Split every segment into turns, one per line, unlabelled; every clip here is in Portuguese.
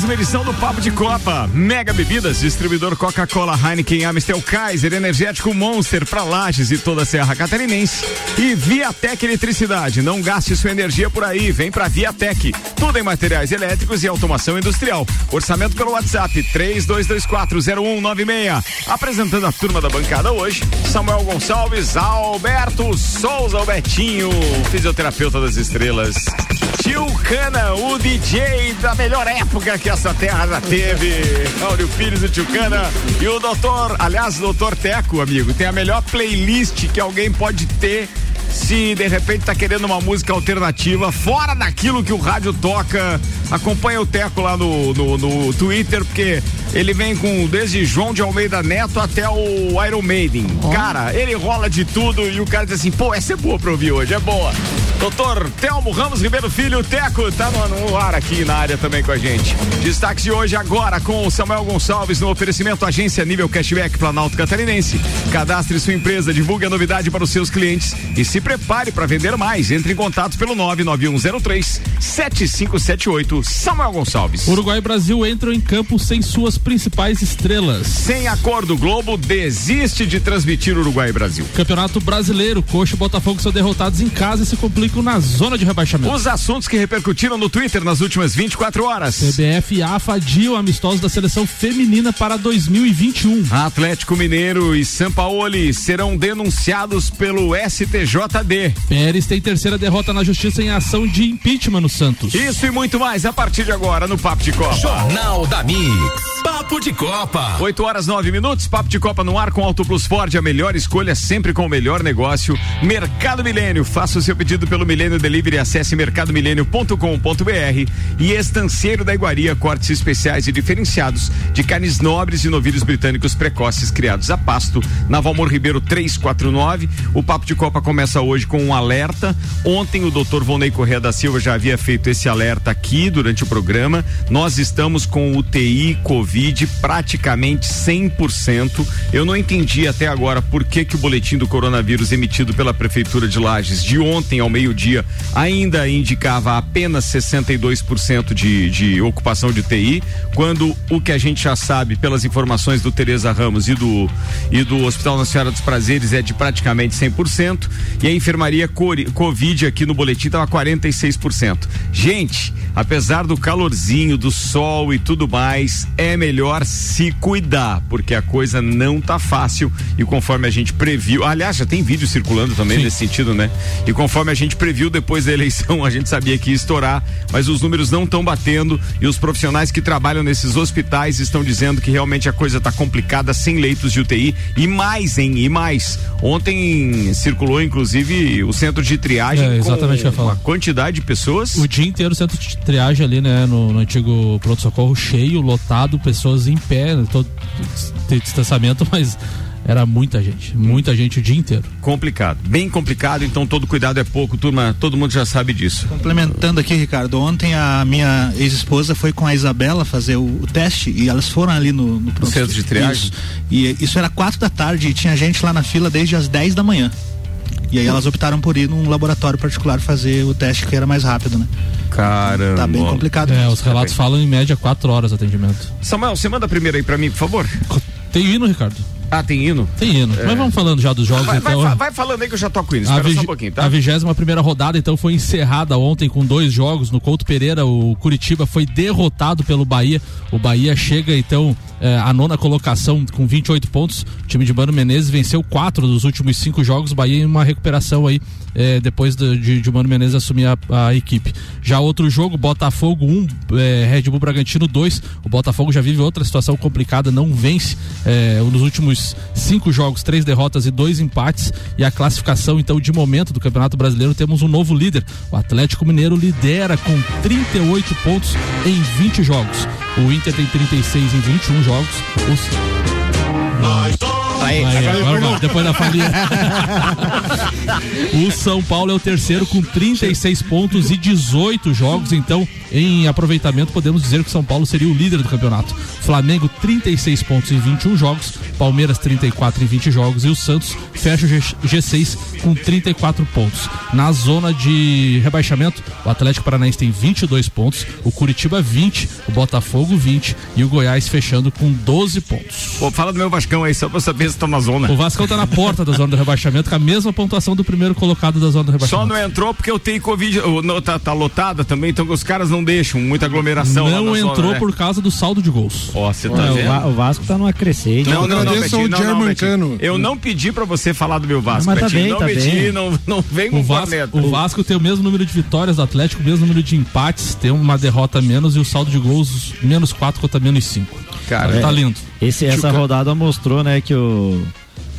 Mais uma edição do Papo de Copa. Mega Bebidas, distribuidor Coca-Cola, Heineken, Amstel, Kaiser, Energético Monster para Lages e toda a Serra Catarinense. E Viatec Eletricidade. Não gaste sua energia por aí. Vem para Viatec. Tudo em materiais elétricos e automação industrial. Orçamento pelo WhatsApp 32240196. Apresentando a turma da bancada hoje, Samuel Gonçalves, Alberto Souza, Albertinho, fisioterapeuta das estrelas. Tio Cana, o DJ da melhor época que essa terra teve. Áureo Pires, o Tio Cana e o doutor, aliás, doutor Teco, amigo, tem a melhor playlist que alguém pode ter se de repente tá querendo uma música alternativa, fora daquilo que o rádio toca, acompanha o Teco lá no, no, no Twitter, porque ele vem com desde João de Almeida Neto até o Iron Maiden. Oh. Cara, ele rola de tudo e o cara diz assim, pô, essa é boa pra ouvir hoje, é boa. Doutor Telmo Ramos Ribeiro Filho, Teco, tá no, no, ar aqui na área também com a gente. Destaque de hoje agora com o Samuel Gonçalves no oferecimento Agência Nível Cashback Planalto Catarinense. Cadastre sua empresa, divulgue a novidade para os seus clientes e se prepare para vender mais. Entre em contato pelo 99103 7578. Samuel Gonçalves.
Uruguai e Brasil entram em campo sem suas principais estrelas.
Sem acordo, Globo desiste de transmitir Uruguai e Brasil.
Campeonato Brasileiro, Coxa e Botafogo são derrotados em casa e se complicam na zona de rebaixamento.
Os assuntos que repercutiram no Twitter nas últimas 24 horas.
CBF e AFA adiam amistosos da seleção feminina para 2021.
Atlético Mineiro e Sampaoli serão denunciados pelo STJD.
Pérez tem terceira derrota na justiça em ação de impeachment no Santos.
Isso e muito mais a partir de agora no Papo de Copa.
Jornal da Mix. Papo de Copa.
8 horas 9 minutos. Papo de Copa no ar com Auto Plus Ford. A melhor escolha sempre com o melhor negócio. Mercado Milênio. Faça o seu pedido pelo Milênio Delivery. Acesse mercadomilênio.com.br. E Estanceiro da Iguaria. Cortes especiais e diferenciados de carnes nobres e novilhos britânicos precoces criados a pasto. Na Valmor Ribeiro 349. O Papo de Copa começa hoje com um alerta. Ontem o doutor Volney Correa da Silva já havia feito esse alerta aqui durante o programa. Nós estamos com UTI Covid praticamente 100%. Eu não entendi até agora por que que o boletim do coronavírus emitido pela prefeitura de Lages de ontem ao meio-dia ainda indicava apenas 62% de, de ocupação de UTI, quando o que a gente já sabe pelas informações do Tereza Ramos e do e do Hospital Nacional dos Prazeres é de praticamente 100% e a enfermaria Covid aqui no boletim estava 46%. Gente, apesar do calorzinho, do sol e tudo mais, é melhor se cuidar, porque a coisa não tá fácil e conforme a gente previu, aliás, já tem vídeo circulando também Sim. nesse sentido, né? E conforme a gente previu depois da eleição, a gente sabia que ia estourar, mas os números não estão batendo e os profissionais que trabalham nesses hospitais estão dizendo que realmente a coisa tá complicada sem leitos de UTI e mais, hein? E mais. Ontem circulou inclusive o centro de triagem
é, exatamente
com uma quantidade de pessoas.
O dia inteiro o centro de triagem ali, né, no, no antigo pronto-socorro cheio, lotado, pessoas em pé, todo distanciamento, mas era muita gente, muita gente o dia inteiro.
Complicado, bem complicado, então todo cuidado é pouco, turma, todo mundo já sabe disso.
Complementando aqui, Ricardo, ontem a minha ex-esposa foi com a Isabela fazer o, o, teste e elas foram ali no, no,
no centro de triagem.
Isso. E isso era quatro da tarde e tinha gente lá na fila desde as 10 da manhã. E aí elas optaram por ir num laboratório particular fazer o teste que era mais rápido, né?
Caramba.
Tá bem complicado.
É, os relatos falam em média quatro horas de atendimento.
Samuel, você manda a primeira aí pra mim, por favor.
Tem hino, Ricardo?
Ah, tem hino?
Tem hino. É. Mas vamos falando já dos jogos,
vai,
então.
Vai, vai, falando aí que eu já toco hino. Espera só um pouquinho, tá?
A vigésima primeira rodada, então, foi encerrada ontem com dois jogos. No Couto Pereira, o Curitiba foi derrotado pelo Bahia. O Bahia chega, então, é, a nona colocação com 28 pontos. O time de Mano Menezes venceu quatro dos últimos cinco jogos. Bahia em uma recuperação aí é, depois de, de, Mano Menezes assumir a, a, equipe. Já outro jogo, Botafogo 1, um, é, Red Bull Bragantino 2. O Botafogo já vive outra situação complicada, não vence é, nos últimos cinco jogos, três derrotas e dois empates. E a classificação, então, de momento do Campeonato Brasileiro, temos um novo líder. O Atlético Mineiro lidera com 38 pontos em 20 jogos. O Inter tem 36 em 21 jogos. Os...
Nós Aí,
Aí, agora vai, depois da falinha. o São Paulo é o terceiro com 36 pontos e 18 jogos, então em aproveitamento podemos dizer que o São Paulo seria o líder do campeonato. Flamengo 36 pontos em 21 jogos, Palmeiras 34 em 20 jogos e o Santos fecha o G6 com 34 pontos. Na zona de rebaixamento, o Atlético Paranaense tem 22 pontos, o Curitiba 20, o Botafogo 20 e o Goiás fechando com 12 pontos.
Pô, fala do meu Vascão aí, só pra saber se tá na zona.
O Vasco tá na porta da zona do rebaixamento, com a mesma pontuação do primeiro colocado da zona do rebaixamento.
Só não entrou porque eu tenho Covid, não, tá, tá lotada também, então os caras não deixam muita aglomeração.
Não entrou
zona, né?
por causa do saldo de gols.
Ó, você tá
É, o,
vendo?
O Vasco tá numa crescente.
Não, não, não, Betinho, não, não. Betinho. Eu não pedi pra você falar do meu Vasco,
Mas tá bem,
não
tá
pedi,
bem.
não, não vem com
O Vasco, o Vasco tem o mesmo número de vitórias do Atlético, o mesmo número de empates, tem uma derrota a menos e o saldo de gols menos 4 contra menos 5.
Cara,
tá lindo.
Esse, essa rodada mostrou, né, que o,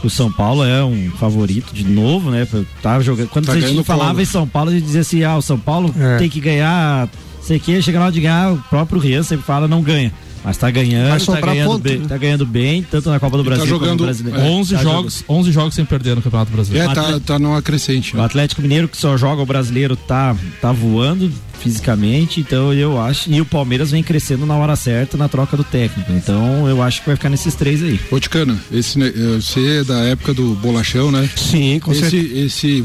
o São Paulo é um favorito de novo, né? Tava jogando. Quando
Tá
a gente falava em São Paulo, a gente dizia assim: ah, o São Paulo
É.
tem que ganhar. Sei que, chega na hora de ganhar, o próprio Rian sempre fala, não ganha. Mas tá ganhando, tá ganhando,
ponto,
bem,
né?
tá ganhando bem, tanto na Copa do
tá
Brasil como
jogando-
no Brasileiro.
É,
11
Tá
jogos, 11 jogos sem perder no Campeonato Brasileiro.
É, tá, tá numa crescente.
O Atlético Mineiro que só joga o brasileiro tá, tá voando fisicamente, então eu acho. E o Palmeiras vem crescendo na hora certa na troca do técnico. Então eu acho que vai ficar nesses três aí.
Ô, Ticana, esse, né, eh, você é da época do bolachão, né?
Sim, com
esse,
certeza.
esse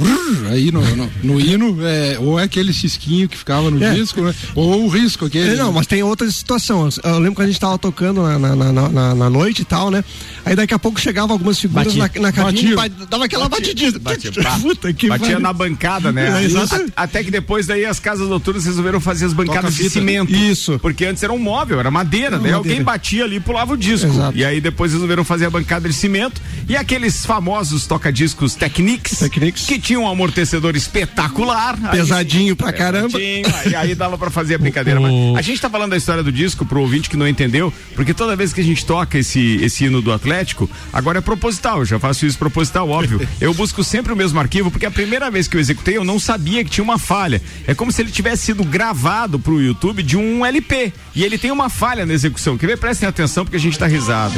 aí no, no, no hino, é, ou é aquele cisquinho que ficava no
É.
disco, né? Ou o risco aquele.
Não, mas tem outras situações. Eu lembro que a gente tava tocando na, na, na, na- na noite e tal, né? Aí daqui a pouco chegavam algumas figuras
Batia.
na, na cabine
Batia.
e dava aquela batidinha.
Batia.
Puta que
Batia na bancada, né?
É, exato.
Até que depois daí as casas noturnas resolveram fazer as bancadas de cimento.
Isso.
Porque antes era um móvel, era madeira, né? Alguém batia ali e pulava o disco.
Exato.
E aí depois resolveram fazer a bancada de cimento. E aqueles famosos toca-discos Technics,
Technics.
que tinham um amortecedor espetacular. Aí
Pesadinho
sim,
pra caramba.
pesadinho, Aí, aí dava pra fazer a brincadeira. A gente tá falando da história do disco pro ouvinte que não entendeu, porque toda vez que a gente toca esse, esse hino do Atlético, agora é proposital, eu já faço isso proposital, óbvio. Eu busco sempre o mesmo arquivo, porque a primeira vez que eu executei, eu não sabia que tinha uma falha. É como se ele tivesse sido gravado pro YouTube de um LP. E ele tem uma falha na execução. Quer ver? Prestem atenção, porque a gente tá risado.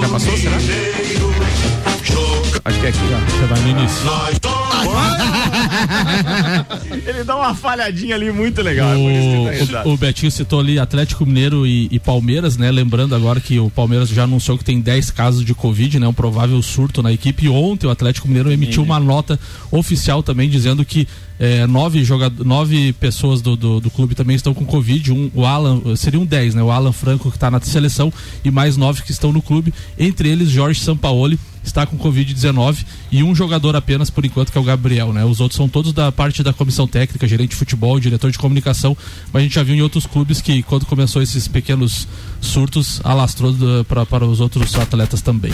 Já passou, será? Acho que é aqui.
Você vai no início.
Ele dá uma falhadinha ali muito legal. é por isso que ele tá.
O, o Betinho citou ali Atlético Mineiro e, e Palmeiras, né? Lembrando agora que o Palmeiras já anunciou que tem 10 casos de Covid, né? Um provável surto na equipe. E ontem o Atlético Mineiro emitiu uma nota oficial também dizendo que eh, nove, jogadores, nove pessoas do, do, do clube também estão com Covid. Um, o Alan, seriam 10, né? O Alan Franco que está na seleção e mais nove que estão no clube. Entre eles, Jorge Sampaoli está com Covid-19 e um jogador apenas por enquanto que é o Gabriel, né? Os outros são todos da parte da comissão técnica, gerente de futebol, diretor de comunicação, mas a gente já viu em outros clubes que quando começou esses pequenos surtos, alastrou pra- para os outros atletas também.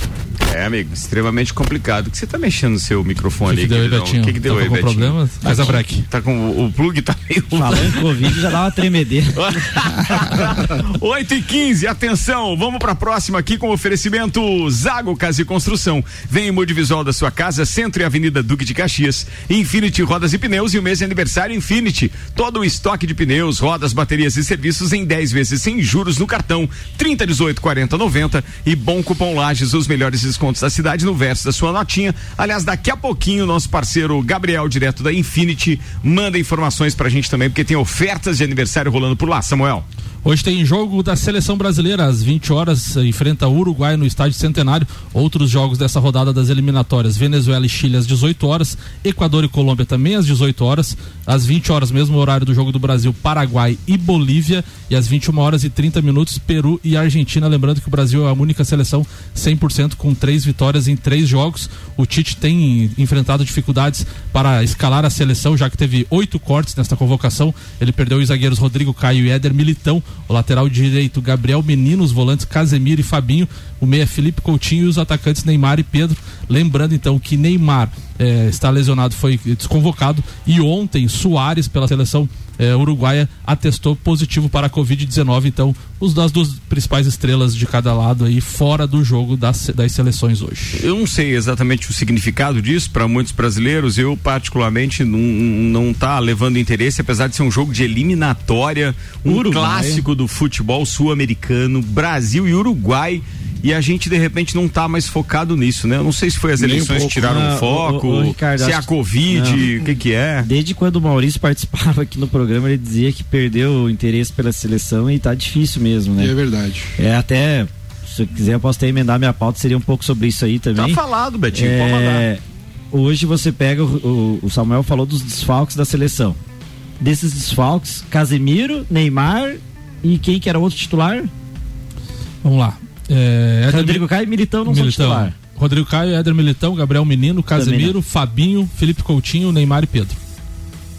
É, amigo, extremamente complicado. O que você tá mexendo no seu microfone
O que, que
aí,
deu aí?
O que, que deu
Tá
aí,
com
Betinho?
problema? Faz a break.
Tá com o, o plug tá meio.
Falando em Covid, já dá uma tremedeira.
8 e 15, atenção, vamos pra próxima aqui com oferecimento Zago Casa e Construção. Vem em Modivisual da sua casa, Centro e Avenida Duque de Caxias. Infinity Rodas e Pneus e o mês de aniversário Infinity. Todo o estoque de pneus, rodas, baterias e serviços em 10 vezes sem juros no cartão 30, 18, 40, 90 e bom cupom Lages, os melhores descontos da cidade no verso da sua notinha. Aliás, daqui a pouquinho, nosso parceiro Gabriel, direto da Infinity, manda informações pra gente também, porque tem ofertas de aniversário rolando por lá, Samuel.
Hoje tem jogo da seleção brasileira às 20 horas, eh, enfrenta Uruguai no estádio Centenário. Outros jogos dessa rodada das eliminatórias: Venezuela e Chile às 18 horas, Equador e Colômbia também às 18 horas, às 20 horas, mesmo horário do jogo do Brasil, Paraguai e Bolívia, e às 21 horas e 30 minutos, Peru e Argentina. Lembrando que o Brasil é a única seleção 100% com três vitórias em três jogos. O Tite tem enfrentado dificuldades para escalar a seleção, já que teve oito cortes nesta convocação. Ele perdeu os zagueiros Rodrigo Caio e Éder Militão, o lateral direito Gabriel Menino, os volantes Casemiro e Fabinho, o meia Felipe Coutinho e os atacantes Neymar e Pedro. Lembrando então que Neymar eh, está lesionado, foi desconvocado e ontem Soares pela seleção eh, uruguaia atestou positivo para a Covid-19. Então, os das duas principais estrelas de cada lado aí fora do jogo das, das seleções hoje.
Eu não sei exatamente o significado disso para muitos brasileiros. Eu, particularmente, não, não tá levando interesse, apesar de ser um jogo de eliminatória, um
Uruguai.
clássico do futebol sul-americano, Brasil e Uruguai. E a gente de repente não tá mais focado nisso, né? Eu não sei se foi as
um
eleições que tiraram
Não,
o foco,
ô, ô, Ricardo,
se é a Covid, o que que é.
Desde quando o Maurício participava aqui no programa, ele dizia que perdeu o interesse pela seleção e tá difícil mesmo,
É
né?
verdade.
É até, se eu quiser, eu posso até emendar minha pauta, seria um pouco sobre isso aí
Tá
também.
falado, Betinho, pode mandar.
É, hoje você pega, o, o- o Samuel falou dos desfalques da seleção. Desses desfalques, Casemiro, Neymar e quem que era outro titular?
Vamos lá. É, Éder
Rodrigo Caio e Militão não são
Militão.
titular.
Rodrigo Caio, Éder Militão, Gabriel Menino, Casemiro, Fabinho, Felipe Coutinho, Neymar e Pedro.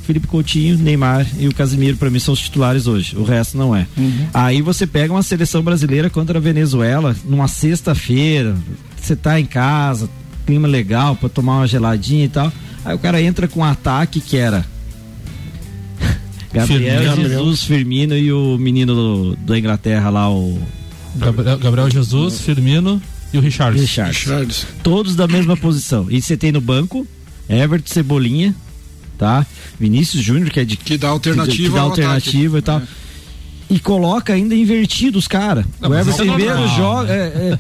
Felipe Coutinho, Neymar e o Casimiro para mim são os titulares hoje. O resto não é. Aí você pega uma seleção brasileira contra a Venezuela numa sexta-feira. Você tá em casa, clima legal para tomar uma geladinha e tal. Aí o cara entra com um ataque que era Gabriel
Firmino.
Jesus, Firmino e o menino do- da Inglaterra lá, o
Gabriel, Gabriel Jesus, Firmino e o Richard.
Richard. Todos da mesma posição. E você tem no banco Everton Cebolinha, tá? Vinícius Júnior, que é de
Que dá alternativa
que dá alternativa
ataque.
e tal. E coloca ainda invertido os caras. O Everton
é
Ribeiro
normal,
joga. é,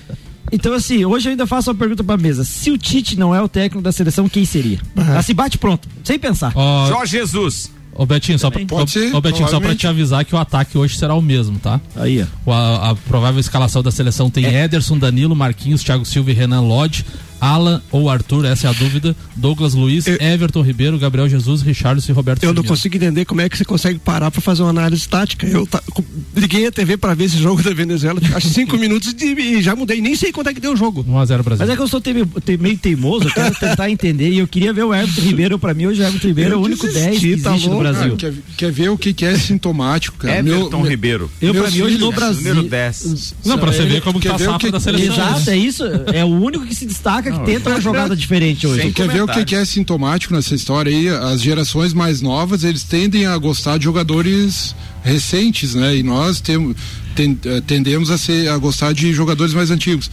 é. Então, assim, hoje eu ainda faço uma pergunta pra mesa. Se o Tite não é o técnico da seleção, quem seria? Assim, bate pronto, sem pensar.
Ó,
Jorge Jesus.
Ô Betinho, só pra,
Pode ser,
ô, Betinho, só pra te avisar que o ataque hoje será o mesmo, tá?
Aí.
O- A, a provável escalação da seleção tem
É.
Ederson, Danilo, Marquinhos, Thiago Silva e Renan Lodge, Alan ou Arthur, essa é a dúvida, Douglas Luiz,
Eu-
Everton Ribeiro, Gabriel Jesus, Richarlison e Roberto
Eu não
Firmino.
consigo entender como é que você consegue parar pra fazer uma análise tática. Eu co- liguei a TV pra ver esse jogo da Venezuela, acho cinco minutos e, e já mudei. Nem sei quanto é que deu o jogo.
1x0 Brasil.
Mas é que eu sou teme- te- meio teimoso, eu quero tentar entender. E eu queria ver o Everton Ribeiro. Pra mim, hoje o Everton Ribeiro é o
Eu
único
desisti,
10 que
tá
existe no. Brasil.
Ah, quer, quer ver o que, que é sintomático, cara?
Everton
Meu-
Ribeiro.
Eu, pra
meus
mim, hoje no Brasil.
Número 10.
Não, pra você ver como que tá a safra
que-
da seleção.
Exato, é isso. É o único que se destaca que tenta uma jogada diferente hoje.
Sem
Quer ver o que, que é sintomático nessa história aí? As gerações mais novas, eles tendem a gostar de jogadores recentes, né? E nós temos, eh, tendemos a, ser, a gostar de jogadores mais antigos.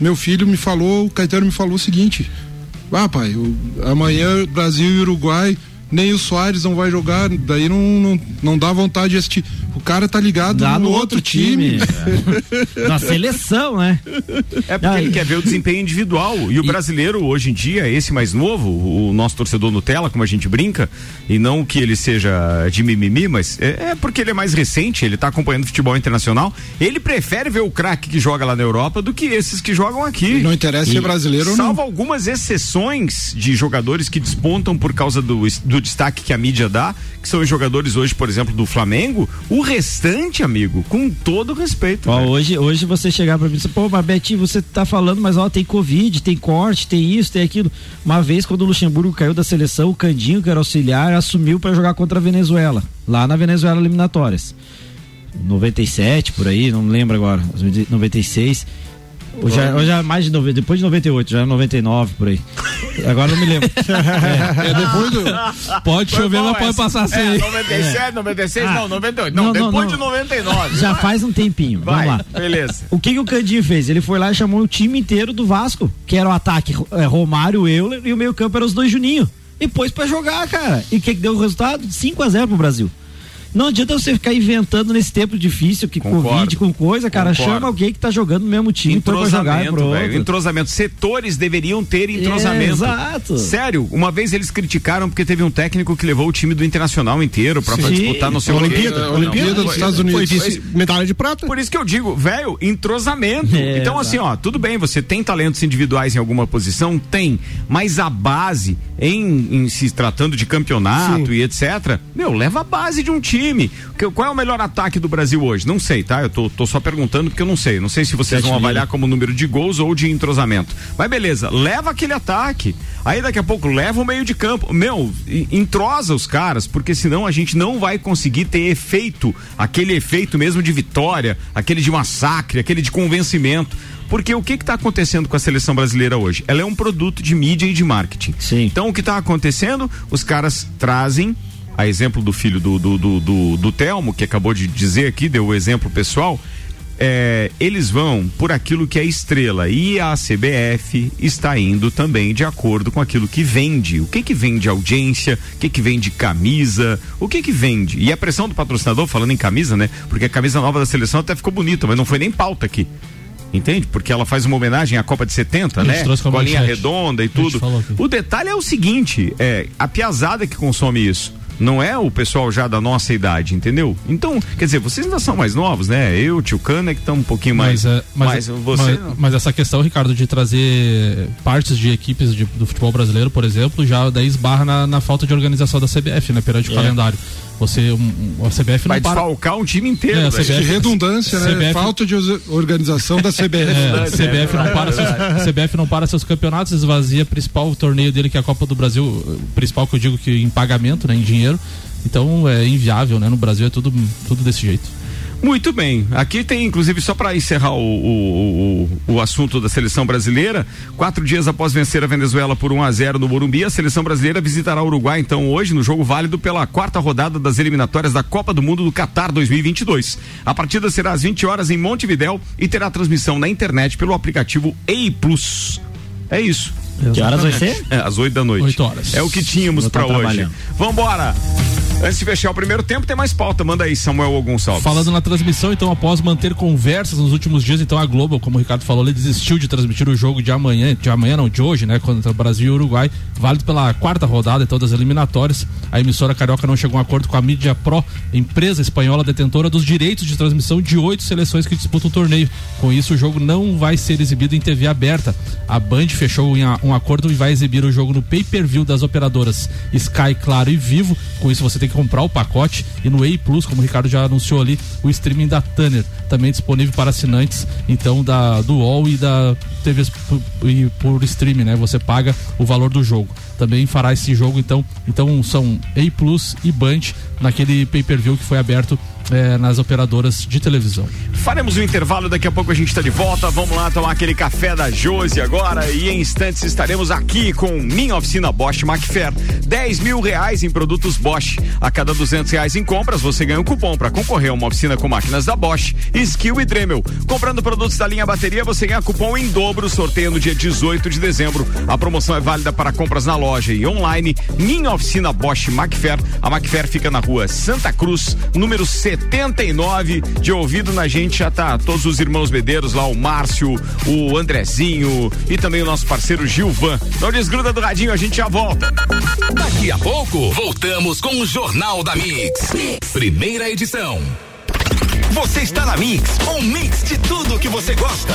Meu filho me falou, o Caetano me falou o seguinte: Ah, pai, o- amanhã Brasil e Uruguai, nem o Soares não vai jogar, daí não, não, não dá vontade de assistir. O cara tá ligado
Lá
no, outro time.
Na seleção, né?
É porque ele
e-
quer ver o desempenho individual. E o brasileiro, hoje em dia, esse mais novo, o nosso torcedor Nutella, como a gente brinca, e não que ele seja de mimimi, mas é, é porque ele é mais recente, ele tá acompanhando futebol internacional. Ele prefere ver o craque que joga lá na Europa do que esses que jogam aqui.
Não interessa se é brasileiro ou não.
Salvo algumas exceções de jogadores que despontam por causa do, do destaque que a mídia dá, que são os jogadores hoje, por exemplo, do Flamengo. O restante, amigo, com todo respeito.
Ó, hoje, hoje você chegar pra mim e dizer, pô, mas Betinho, você tá falando, mas ó, tem Covid, tem corte, tem isso, tem aquilo. Uma vez, quando o Luxemburgo caiu da seleção, o Candinho, que era auxiliar, assumiu pra jogar contra a Venezuela, lá na Venezuela eliminatórias. 97, por aí, não lembro agora, 96. Ou já, ou já mais de 90, depois de 98, já era 99 por aí. Agora não me lembro.
É depois do.
Pode
Foi
chover, mas pode passar sem.
É, 97, 96,
Ah.
não, 98. Não,
Não, não,
depois
não.
de 99.
Já faz um tempinho.
Vai,
Vamos lá.
beleza.
O que, que o Candinho fez? Ele foi lá e chamou o time inteiro do Vasco, que era o ataque é, Romário, Euler e o meio campo eram os dois Juninho. E pôs pra jogar, cara. E o que, que deu o resultado? 5 a 0 pro Brasil. Não adianta você ficar inventando nesse tempo difícil, que
Concordo.
Covid com coisa, cara.
Concordo.
Chama alguém que tá jogando no mesmo time, põe pra jogar
Entrosamento, velho. Entrosamento. Setores deveriam ter entrosamento.
Exato.
Sério, uma vez eles criticaram porque teve um técnico que levou o time do Internacional inteiro pra, pra disputar no seu
Olimpíada,
Não,
Olimpíada
não,
dos
foi-
Estados
Foi
Unidos.
vice medalha de prata.
Por isso que eu digo, velho, entrosamento.
É,
então, assim, ó, tudo bem, você tem talentos individuais em alguma posição? Tem. Mas a base, em, em se tratando de campeonato
Sim.
e etc., meu, leva a base de um time. Que- Qual é o melhor ataque do Brasil hoje? Não sei, tá? Eu tô, tô só perguntando porque eu não sei. Não sei se vocês
Sete
vão
mil.
avaliar como número de gols ou de entrosamento. Mas beleza, leva aquele ataque. Aí daqui a pouco leva o meio de campo. Meu, entrosa os caras, porque senão a gente não vai conseguir ter efeito, aquele efeito mesmo de vitória, aquele de massacre, aquele de convencimento. Porque o que está acontecendo com a seleção brasileira hoje? Ela é um produto de mídia e de marketing.
Sim.
Então o que está acontecendo? Os caras trazem, a exemplo do filho do, do, do, do, do Telmo, que acabou de dizer aqui, deu o exemplo pessoal. é, eles vão por aquilo que é estrela e a CBF está indo também de acordo com aquilo que vende. O que que vende audiência? O que que vende camisa? O que que vende? E a pressão do patrocinador, falando em camisa, né? Porque a camisa nova da seleção até ficou bonita, mas não foi nem pauta aqui. Entende? Porque ela faz uma homenagem à Copa de 70,
A gente
né?
como
Bolinha
manchete.
redonda e
A
tudo. O detalhe é o seguinte, é a piazada que consome isso. Não é o pessoal já da nossa idade, entendeu? Então, quer dizer, vocês ainda são mais novos, né? Eu, tio Cana, que estão um pouquinho mais.
Mas, é, mas,
mas você.
mas, mas essa questão, Ricardo, de trazer partes de equipes de- do futebol brasileiro, por exemplo, já daí esbarra na, na falta de organização da CBF, né? Perante o calendário. Você, um, a CBF
vai
não para.
desfalcar um time inteiro.
É. CBF
De redundância, né?
CBF
Falta de organização da CBF.
É, CBF, não para seus, CBF não para seus campeonatos, esvazia o principal torneio dele, que é a Copa do Brasil, o principal que eu digo que em pagamento, né, em dinheiro. Então é inviável, né? No Brasil é tudo, tudo desse jeito.
Muito bem. Aqui tem, inclusive, só para encerrar o, o, o, o assunto da seleção brasileira, quatro dias após vencer a Venezuela por 1 a 0 no Morumbi, a seleção brasileira visitará o Uruguai, então, hoje, no jogo válido pela quarta rodada das eliminatórias da Copa do Mundo do Catar 2022. A partida será às 20 horas em Montevidéu e terá transmissão na internet pelo aplicativo EI Plus. É isso.
Que horas vai ser?
É, às 8 da noite.
Oito horas.
É o que tínhamos para hoje. Vambora! Antes de fechar o primeiro tempo, tem mais pauta. Manda aí, Samuel Gonçalves.
Falando na transmissão, então, após manter conversas nos últimos dias, então a Globo, como o Ricardo falou, ele desistiu de transmitir o jogo de amanhã, de amanhã não, de hoje, né, contra Brasil e Uruguai, válido pela quarta rodada, então, das eliminatórias. A emissora carioca não chegou a um acordo com a Mídia Pro, empresa espanhola detentora dos direitos de transmissão de oito seleções que disputam o torneio. Com isso, o jogo não vai ser exibido em TV aberta. A Band fechou um acordo e vai exibir o jogo no pay-per-view das operadoras Sky, Claro e Vivo. Com isso, você tem que comprar o pacote e no EI Plus, como o Ricardo já anunciou ali, o streaming da Tanner, também disponível para assinantes, então da do UOL e da TV por, e por streaming, né? Você paga o valor do jogo. Também fará esse jogo, então, então são EI Plus e Band naquele pay-per-view que foi aberto eh, nas operadoras de televisão.
Faremos um intervalo, daqui a pouco a gente está de volta. Vamos lá tomar aquele café da Josi agora e em instantes estaremos aqui com minha oficina Bosch Macfair. 10 mil reais em produtos Bosch. A cada 200 reais em compras, você ganha um cupom para concorrer a uma oficina com máquinas da Bosch, Skill e Dremel. Comprando produtos da linha bateria, você ganha cupom em dobro, sorteio no dia 18 de dezembro. A promoção é válida para compras na loja e online. Minha oficina Bosch Macfair. A Macfair fica na rua Santa Cruz, número 79. De ouvido na gente já tá todos os irmãos Medeiros lá, o Márcio, o Andrezinho e também o nosso parceiro Gilvan. Não desgruda do radinho, a gente já volta.
Daqui a pouco, voltamos com o Jornal da Mix. Primeira edição. Você está na Mix, um mix de tudo que você gosta.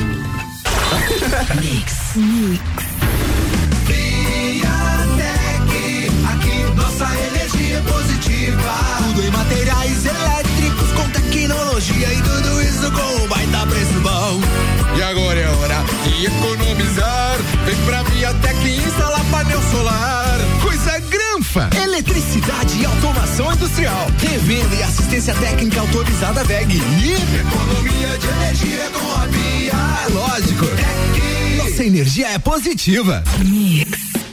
Aqui nossa energia é positiva. Tudo em materiais elétricos e assistência técnica autorizada VEG. E economia de energia com a Via. É lógico. Nossa energia é positiva.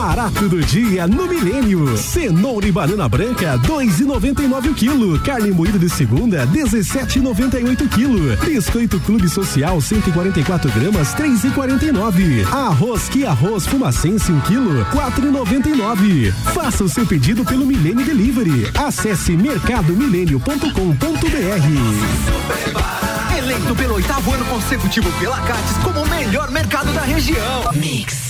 Barato do dia no Milênio. Cenoura e banana branca, dois e noventa e nove o quilo. Carne moída de segunda, dezessete e noventa e oito quilo. Biscoito Clube Social, 144 gramas, três e quarenta e nove. Arroz que arroz fumacense, um quilo, quatro e noventa e nove. Faça o seu pedido pelo Milênio Delivery. Acesse mercadomilênio.com.br.
Eleito pelo oitavo ano consecutivo pela Cates como o melhor mercado da região.
Mix.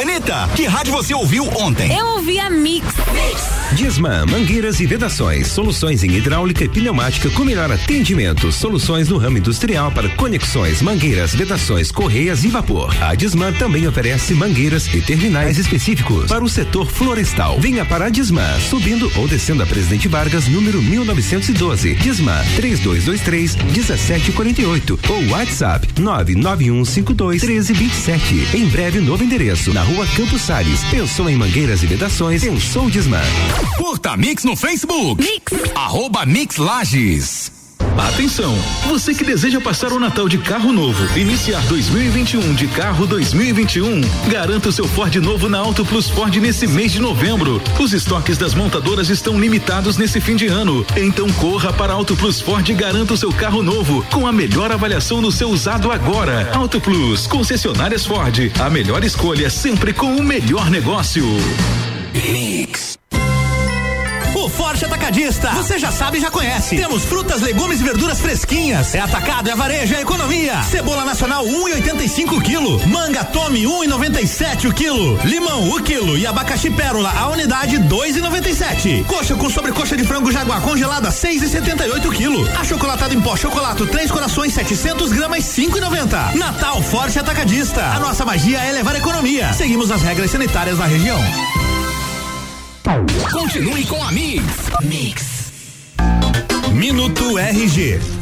Anitta, que rádio você ouviu ontem?
Eu ouvi a Mix.
Disman, mangueiras e vedações, soluções em hidráulica e pneumática com melhor atendimento, soluções no ramo industrial para conexões, mangueiras, vedações, correias e vapor. A Disman também oferece mangueiras e terminais específicos para o setor florestal. Venha para a Disman, subindo ou descendo a Presidente Vargas, número 1912. Disman 3223 1748 ou WhatsApp 99152 1327. Em breve novo endereço na Rua Campos Sales. Pensou em mangueiras e vedações? Pensou Disman.
Curta Mix no Facebook.
Mix.
Arroba Mix Lages.
Atenção! Você que deseja passar o Natal de carro novo, iniciar 2021 de carro 2021, garanta o seu Ford novo na Auto Plus Ford nesse mês de novembro. Os estoques das montadoras estão limitados nesse fim de ano. Então corra para Auto Plus Ford e garanta o seu carro novo com a melhor avaliação no seu usado agora. Auto Plus, concessionárias Ford, a melhor escolha sempre com o melhor negócio.
Mix.
O Atacadista. Você já sabe e já conhece. Temos frutas, legumes e verduras fresquinhas. É atacado, é varejo, é economia. Cebola nacional 1,85 quilo. Manga Tome 1,97 o quilo. Limão o quilo e abacaxi pérola a unidade 2,97. Coxa com sobrecoxa de frango jaguar congelada 6,78 quilo. Achocolatado em pó chocolate três corações 700 gramas 5,90. Natal Forte Atacadista. A nossa magia é levar economia. Seguimos as regras sanitárias da região.
Continue com a Mix.
Mix. Minuto RG.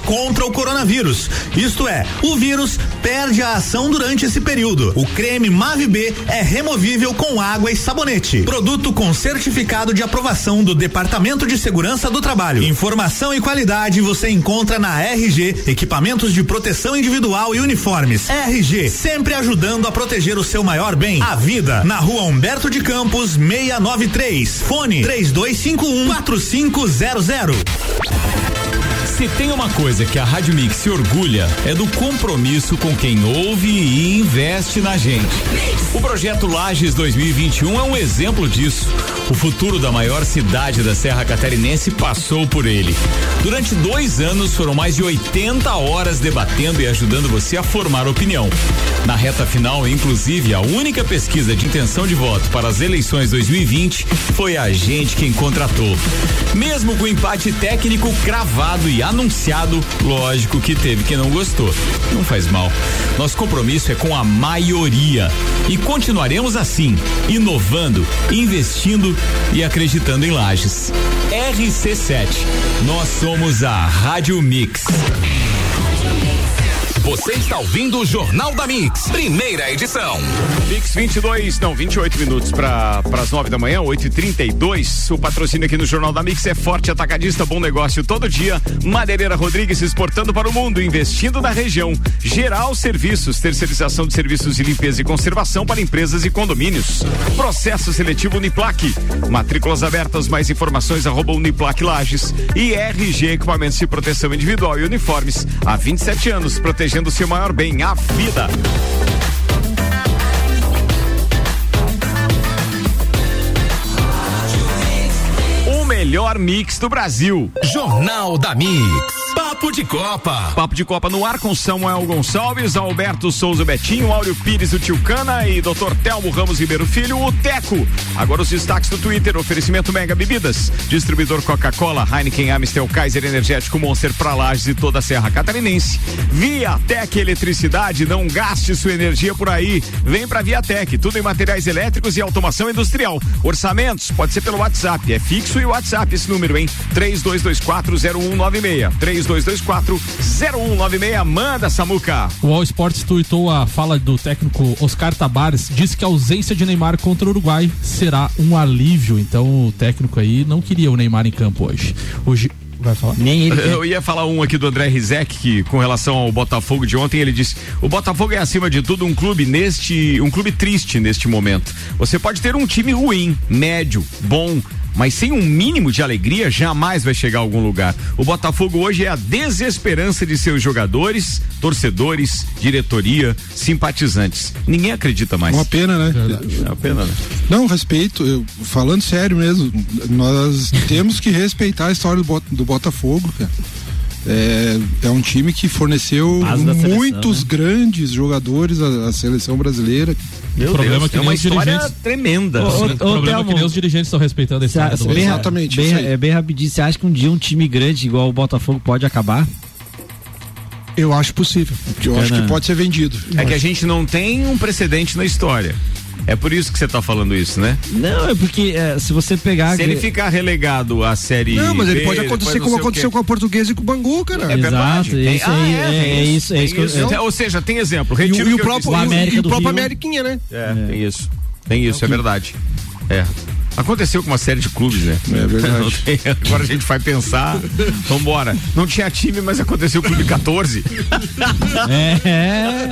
contra o coronavírus. Isto é, o vírus perde a ação durante esse período. O creme Mave B é removível com água e sabonete. Produto com certificado de aprovação do Departamento de Segurança do Trabalho. Informação e qualidade você encontra na RG, equipamentos de proteção individual e uniformes. RG, sempre ajudando a proteger o seu maior bem, a vida. Na rua Humberto de Campos, 693. Fone 3251 4500.
Se tem uma coisa que a Rádio Mix se orgulha é do compromisso com quem ouve e investe na gente. O projeto Lages 2021 é um exemplo disso. O futuro da maior cidade da Serra Catarinense passou por ele. Durante dois anos foram mais de 80 horas debatendo e ajudando você a formar opinião. Na reta final, inclusive, a única pesquisa de intenção de voto para as eleições 2020 foi a gente quem contratou. Mesmo com o empate técnico cravado e anunciado, lógico que teve quem não gostou. Não faz mal. Nosso compromisso é com a maioria. E continuaremos assim, inovando, investindo e acreditando em lajes. RC7. Nós somos a Rádio Mix.
Você está ouvindo o Jornal da Mix, primeira edição.
Mix 22, não, 28 minutos para as 9 da manhã, 8 e 32 O patrocínio aqui no Jornal da Mix é forte atacadista, bom negócio todo dia. Madeireira Rodrigues exportando para o mundo, investindo na região. Geral Serviços, terceirização de serviços de limpeza e conservação para empresas e condomínios. Processo seletivo Uniplaque. Matrículas abertas, mais informações arroba Uniplaque Lages. E RG Equipamentos de Proteção Individual e Uniformes. Há 27 anos, protegendo o seu maior bem, a vida. O melhor mix do Brasil.
Jornal da Mix. Papo de Copa.
Papo de Copa no ar com Samuel Gonçalves, Alberto Souza Betinho, Áureo Pires, o Tio Cana e Dr. Telmo Ramos Ribeiro Filho, o Teco. Agora os destaques do Twitter, oferecimento Mega Bebidas, distribuidor Coca-Cola, Heineken, Amstel, Kaiser Energético, Monster pra Lages e toda a Serra Catarinense. Viatec Eletricidade, não gaste sua energia por aí. Vem pra Viatec, tudo em materiais elétricos e automação industrial. Orçamentos, pode ser pelo WhatsApp, é fixo e WhatsApp esse número, hein? 32240196. 32240196. Manda, Samuca.
O All Sports tuitou a fala do técnico Oscar Tabares, disse que a ausência de Neymar contra o Uruguai será um alívio. Então o técnico aí não queria o Neymar em campo hoje. Hoje vai falar.
Nem ele.
Eu ia falar um aqui do André Rizek, que com relação ao Botafogo de ontem, ele disse: o Botafogo é acima de tudo um clube neste. um clube triste neste momento. Você pode ter um time ruim, médio, bom. Mas sem um mínimo de alegria, jamais vai chegar a algum lugar. O Botafogo hoje é a desesperança de seus jogadores, torcedores, diretoria, simpatizantes. Ninguém acredita mais.
Uma pena, né?
É uma pena, né?
Não, respeito, eu, falando sério mesmo, nós temos que respeitar a história do, Bot- do Botafogo, cara. É, é um time que forneceu
seleção,
muitos
né?
grandes jogadores à, à seleção brasileira.
Meu
o problema
Deus,
é que
é uma
os
história
dirigentes.
tremenda.
Sim,
ô,
o problema é que nem os dirigentes estão respeitando a história do
bem.
Exatamente,
bem, é bem rapidinho. Você acha que um dia um time grande igual o Botafogo pode acabar?
Eu acho possível.
Eu acho que
Bacana.
pode ser vendido.
É que a gente não tem um precedente na história. É por isso que você tá falando isso, né?
Não, é porque é, se você pegar.
Se ele ficar relegado à série
Não, mas ele
B,
pode acontecer como
o
aconteceu com a portuguesa e com o Bangu, cara.
É verdade.
Exato,
Tem-
isso aí, é-
tem
é isso- é isso que eu-
É, Ou seja, tem exemplo.
E, o-
Retiro
e o
que eu
próprio.
O América
e o próprio
Rio.
Ameriquinha, né?
É, tem isso. Tem isso, é verdade. É. Aconteceu com uma série de clubes, né?
É verdade.
Tem- agora a gente vai pensar. Vambora. Não tinha time, mas aconteceu com o clube 14.
É.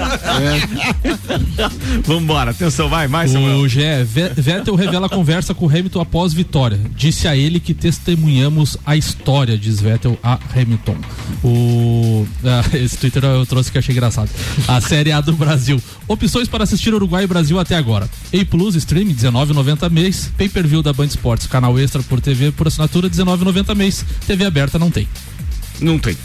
Vambora. Atenção, vai, mais, Samuel.
O Gé, Ve- Vettel revela a conversa com Hamilton após vitória. Disse a ele que testemunhamos a história, diz Vettel a Hamilton. O ah, esse Twitter eu trouxe que achei engraçado. A Série A do Brasil. Opções para assistir Uruguai e Brasil até agora. A Plus Stream 19,90 mês. Pay-per-view da Band Esportes, canal extra por TV por assinatura 19,90 mês. TV aberta não tem.
Não tem.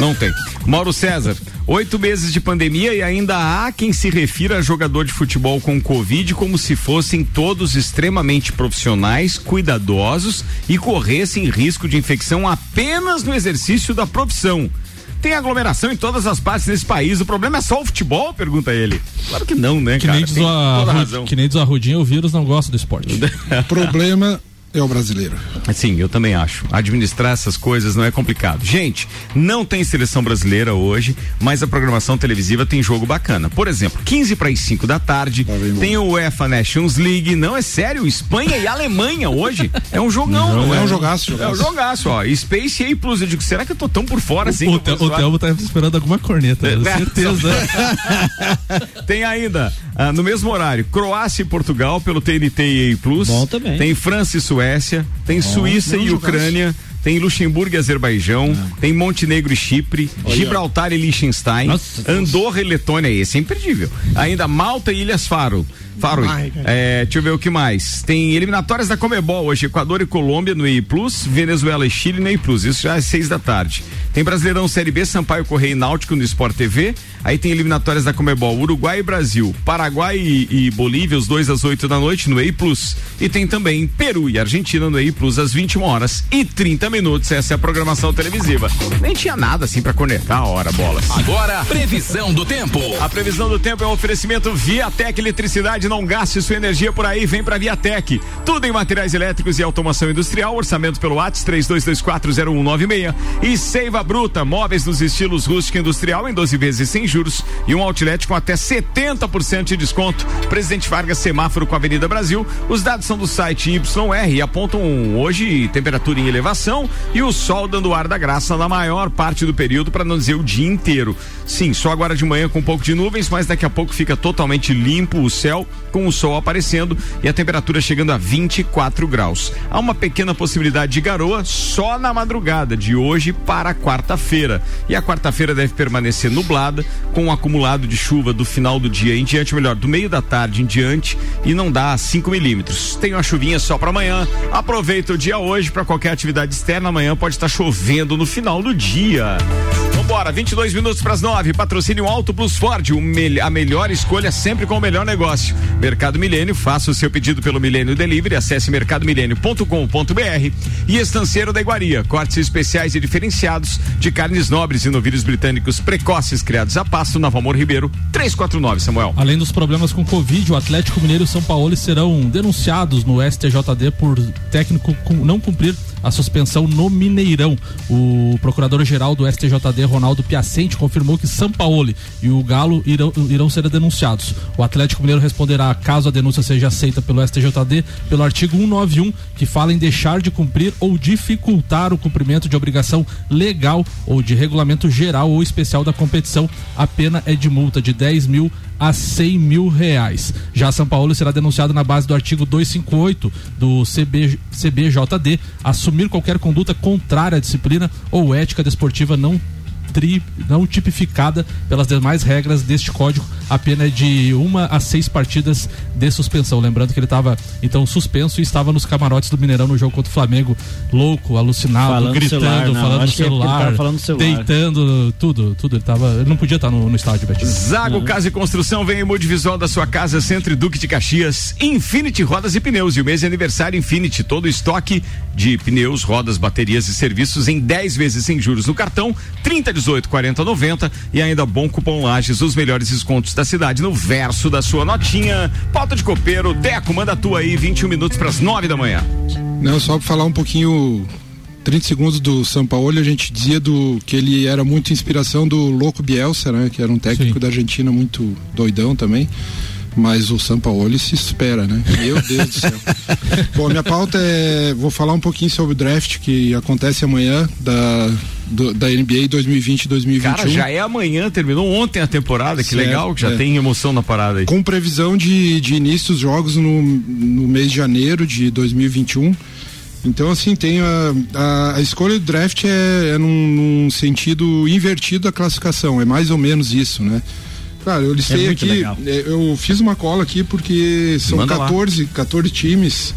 Não tem. Mauro César, oito meses de pandemia e ainda há quem se refira a jogador de futebol com Covid como se fossem todos extremamente profissionais, cuidadosos e corressem risco de infecção apenas no exercício da profissão. Tem aglomeração em todas as partes desse país. O problema é só o futebol? Pergunta ele. Claro que não, né,
Que
cara?
nem, diz
a razão.
que nem diz o Arrudinho, o vírus não gosta do esporte.
O problema é o brasileiro.
Sim, eu também acho. Administrar essas coisas não é complicado. Gente, não tem seleção brasileira hoje, mas a programação televisiva tem jogo bacana. Por exemplo, 15 para as 5 da tarde, tem o UEFA Nations League. Não é sério, Espanha e Alemanha hoje. É um jogão, não
É
é?
um jogaço,
É um
jogaço.
jogaço, ó. Space A Plus. Eu digo, será que eu tô tão por fora assim?
o, o? Telmo tá esperando alguma corneta,
É,
com
né?
certeza.
Tem ainda, ah, no mesmo horário, Croácia e Portugal pelo TNT e A Plus.
Bom também.
Tem França e Suécia. Tem Suíça e. Ucrânia. tem Luxemburgo e Azerbaijão, tem Montenegro e Chipre,
Olha.
Gibraltar e Liechtenstein, Andorra e Letônia, esse é imperdível. Ainda Malta e Ilhas Faro.
Cara.
É, deixa eu ver o que mais. Tem eliminatórias da Comebol hoje, Equador e Colômbia no EI Plus, Venezuela e Chile no EI Plus. Isso já é seis da tarde. Tem Brasileirão Série B, Sampaio Correia e Náutico no Sport TV. Aí tem eliminatórias da Comebol, Uruguai e Brasil, Paraguai e, e Bolívia, os dois às 8 da noite no EI Plus. E tem também Peru e Argentina no EI Plus às 21 horas e 30 minutos. Essa é a programação televisiva. Nem tinha nada assim pra conectar a hora, bolas.
Agora, previsão do tempo.
A previsão do tempo é um oferecimento Viatec Eletricidade. Não gaste sua energia por aí, vem pra Viatec. Tudo em materiais elétricos e automação industrial. Orçamento pelo WhatsApp 32240196. E Seiva Bruta, móveis nos estilos rústico industrial em 12 vezes sem juros. E um outlet com até 70% de desconto. Presidente Vargas, semáforo com a Avenida Brasil. Os dados são do site YR e apontam hoje temperatura em elevação e o sol dando ar da graça na maior parte do período, para não dizer o dia inteiro. Sim, só agora de manhã com um pouco de nuvens, mas daqui a pouco fica totalmente limpo o céu, com o sol aparecendo e a temperatura chegando a 24 graus. Há uma pequena possibilidade de garoa só na madrugada de hoje para quarta-feira. E a quarta-feira deve permanecer nublada, com um acumulado de chuva do final do dia em diante, melhor, do meio da tarde em diante, e não dá 5 milímetros. Tem uma chuvinha só para amanhã. Aproveita o dia hoje para qualquer atividade externa. Amanhã pode estar chovendo no final do dia. Vambora, 22 minutos para as 9. Patrocínio Alto Plus Ford, o mel- a melhor escolha sempre com o melhor negócio. Mercado Milênio, faça o seu pedido pelo Milênio Delivery, acesse mercadomilênio.com.br e Estanceiro da Iguaria, cortes especiais e diferenciados de carnes nobres e novilhos britânicos precoces criados a pasto na Valmor Ribeiro, 349, Samuel.
Além dos problemas com Covid, o Atlético Mineiro e São Paulo serão denunciados no STJD por técnico não cumprir a suspensão no Mineirão. O procurador-geral do STJD, Ronaldo Piacente, confirmou que São Paulo e o Galo irão, irão ser denunciados. O Atlético Mineiro responderá caso a denúncia seja aceita pelo STJD pelo artigo 191, que fala em deixar de cumprir ou dificultar o cumprimento de obrigação legal ou de regulamento geral ou especial da competição. A pena é de multa de 10 mil a 100 mil reais. Já São Paulo será denunciado na base do artigo 258 do CB, CBJD, assumir qualquer conduta contrária à disciplina ou ética desportiva não tri- não tipificada pelas demais regras deste código, a pena é de uma a seis partidas de suspensão. Lembrando que ele estava então suspenso e estava nos camarotes do Mineirão no jogo contra o Flamengo, louco, alucinado,
Falando
gritando,
celular, não,
falando no celular,
tava falando no celular.
deitando, tudo, tudo. Ele tava, ele não podia estar no, no estádio, Betinho.
Zago Casa e Construção vem em multivisual da sua casa, Centro e Duque de Caxias, Infinity Rodas e Pneus. E o mês de aniversário Infinity, todo o estoque de pneus, rodas, baterias e serviços em 10 vezes sem juros no cartão, 30, 18, 40, 90 e ainda bom cupom Lages, os melhores descontos da cidade no verso da sua notinha. Pauta de copeiro, Deco, manda a tua aí, 21 minutos para as 9 da manhã.
Não, só para falar um pouquinho, 30 segundos do São Paulo, a gente dizia do que ele era muito inspiração do Louco Bielsa, né? Que era um técnico da Argentina muito doidão também. Mas o São Paulo se espera, né? Meu Deus do céu. Bom, minha pauta é. Vou falar um pouquinho sobre o draft que acontece amanhã da, do- da NBA 2020 2021.
Cara, já é amanhã, terminou ontem a temporada, que
Certo,
legal, que já
é.
tem emoção na parada aí.
Com previsão de, de início dos jogos no, no mês de janeiro de 2021. Então, assim, tem a, a, a escolha do draft é, é num, num sentido invertido da classificação, é mais ou menos isso, né? Claro, eu listei
É
aqui,
legal.
é, eu fiz uma cola aqui porque são
Manda lá.
14, 14 times,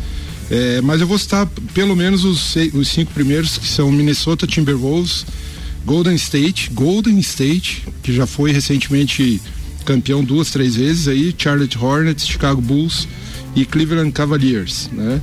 é, mas eu vou citar pelo menos os, os cinco primeiros, que são Minnesota Timberwolves, Golden State, Golden State, que já foi recentemente campeão duas, três vezes aí, Charlotte Hornets, Chicago Bulls e Cleveland Cavaliers, né?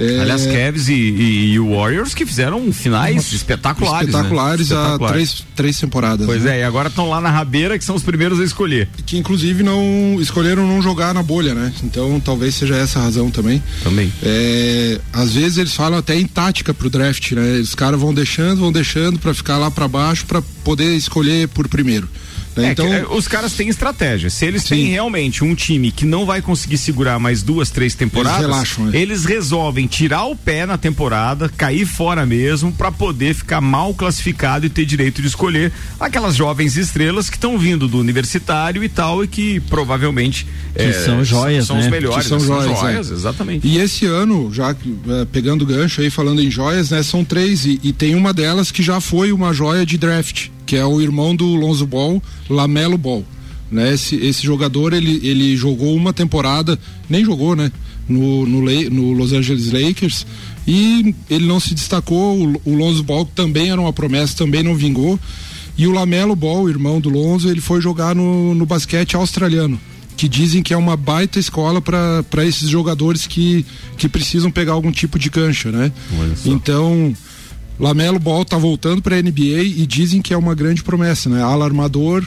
É,
Aliás, Cavs e, e- e o Warriors que fizeram finais espetaculares. né?
espetaculares há
Espetaculares.
três, três temporadas.
Pois
né?
é, e agora estão lá na rabeira que são os primeiros a escolher.
Que inclusive não escolheram não jogar na bolha, né? Então talvez seja essa a razão também.
Também.
É, às vezes eles falam até em tática pro draft, né? Os caras vão deixando, vão deixando pra ficar lá pra baixo pra poder escolher por primeiro. né?
É,
então,
que, é, os caras têm estratégia. Se eles têm realmente um time que não vai conseguir segurar mais duas, três temporadas,
Eles relaxam, né?
eles resolvem tirar o pé na temporada, cair fora mesmo, pra poder ficar mal classificado e ter direito de escolher aquelas jovens estrelas que estão vindo do universitário e tal, e que provavelmente
Que são joias,
são os
né?
melhores,
que são
né?
joias, é.
exatamente.
E esse ano, já eh, pegando o gancho aí, falando em joias, né? São três e, e tem uma delas que já foi uma joia de draft, que é o irmão do Lonzo Ball, Lamelo Ball. Né? Esse, esse jogador, ele, ele jogou uma temporada, nem jogou, né? No, no, no Los Angeles Lakers e ele não se destacou. O, o Lonzo Ball também era uma promessa, também não vingou. E o Lamelo Ball, irmão do Lonzo, ele foi jogar no, no basquete australiano que dizem que é uma baita escola para esses jogadores que, que precisam pegar algum tipo de cancha, né? Então, Lamelo Ball tá voltando para NBA e dizem que é uma grande promessa, né? Alarmador,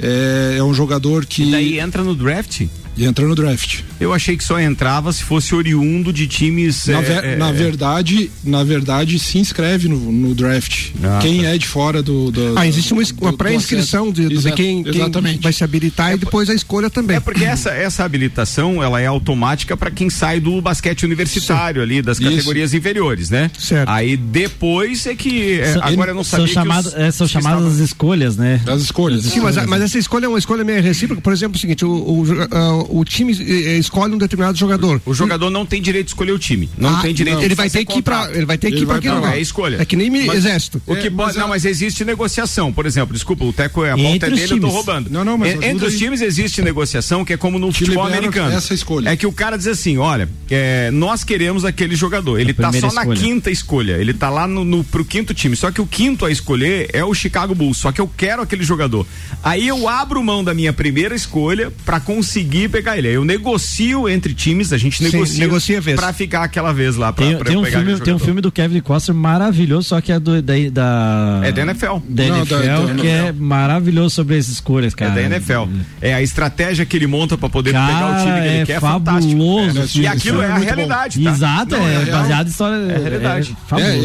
é, é um jogador que
E daí entra no draft?
E entra no draft.
Eu achei que só entrava se fosse oriundo de times.
Na,
é,
ver-
é,
na
é,
verdade, na verdade, se inscreve no, no draft.
Ah,
quem
tá.
é de fora do. do
Ah, existe uma, uma pré-inscrição de, de quem, quem vai se habilitar e depois a escolha também.
É porque essa, essa habilitação ela é automática para quem sai do basquete universitário ali, das
Isso.
categorias inferiores, né?
Certo.
Aí depois é que. é,
São-
agora eu não
são
sabia.
chamado-
que os,
é, são chamadas
estavam-
as escolhas, né?
As escolhas.
Sim, mas, mas essa escolha é uma escolha meio recíproca. Por exemplo, é o seguinte: o, o, ah, o time eh, escolhe um determinado jogador.
O jogador não tem direito de escolher o time. Não
Ah,
tem direito de
Ele vai
fazer
ter que ir pra, ele vai ter que
Ele
ir pra
vai
aquele lugar.
É escolha.
É que nem
Mas-
exército.
O que
É,
pode,
mas
não,
a-
mas existe negociação. Por exemplo, desculpa, o Teco é a pauta é dele, eu tô
times.
roubando.
Não, não, mas ajuda
Entre os
aí.
times existe negociação que é como no futebol americano.
essa escolha.
É que o cara diz assim: olha, é, nós queremos aquele jogador. Ele tá
primeira
só na
escolha.
quinta escolha. Ele tá lá no, no, pro quinto time. Só que o quinto a escolher é o Chicago Bulls. Só que eu quero aquele jogador. Aí eu abro mão da minha primeira escolha pra conseguir pegar ele. Aí eu negocio entre times, a gente
Sim,
negocia,
negocia a vez.
pra ficar aquela vez lá. Pra,
Tem,
pra
tem um
pegar
filme, tem um filme do Kevin Costner maravilhoso, só que é do, da, da.
É da NFL.
Da
Não,
NFL,
da- da
que é maravilhoso sobre essas escolhas,
É
cara.
da NFL. É a estratégia que ele monta pra poder pegar o time que
Cara,
ele
é
quer. É fantástico.
fabuloso.
É, e aquilo é,
é
a
muito bom.
realidade. Tá?
Exato,
Não,
é,
é
baseado em história.
É realidade.
É,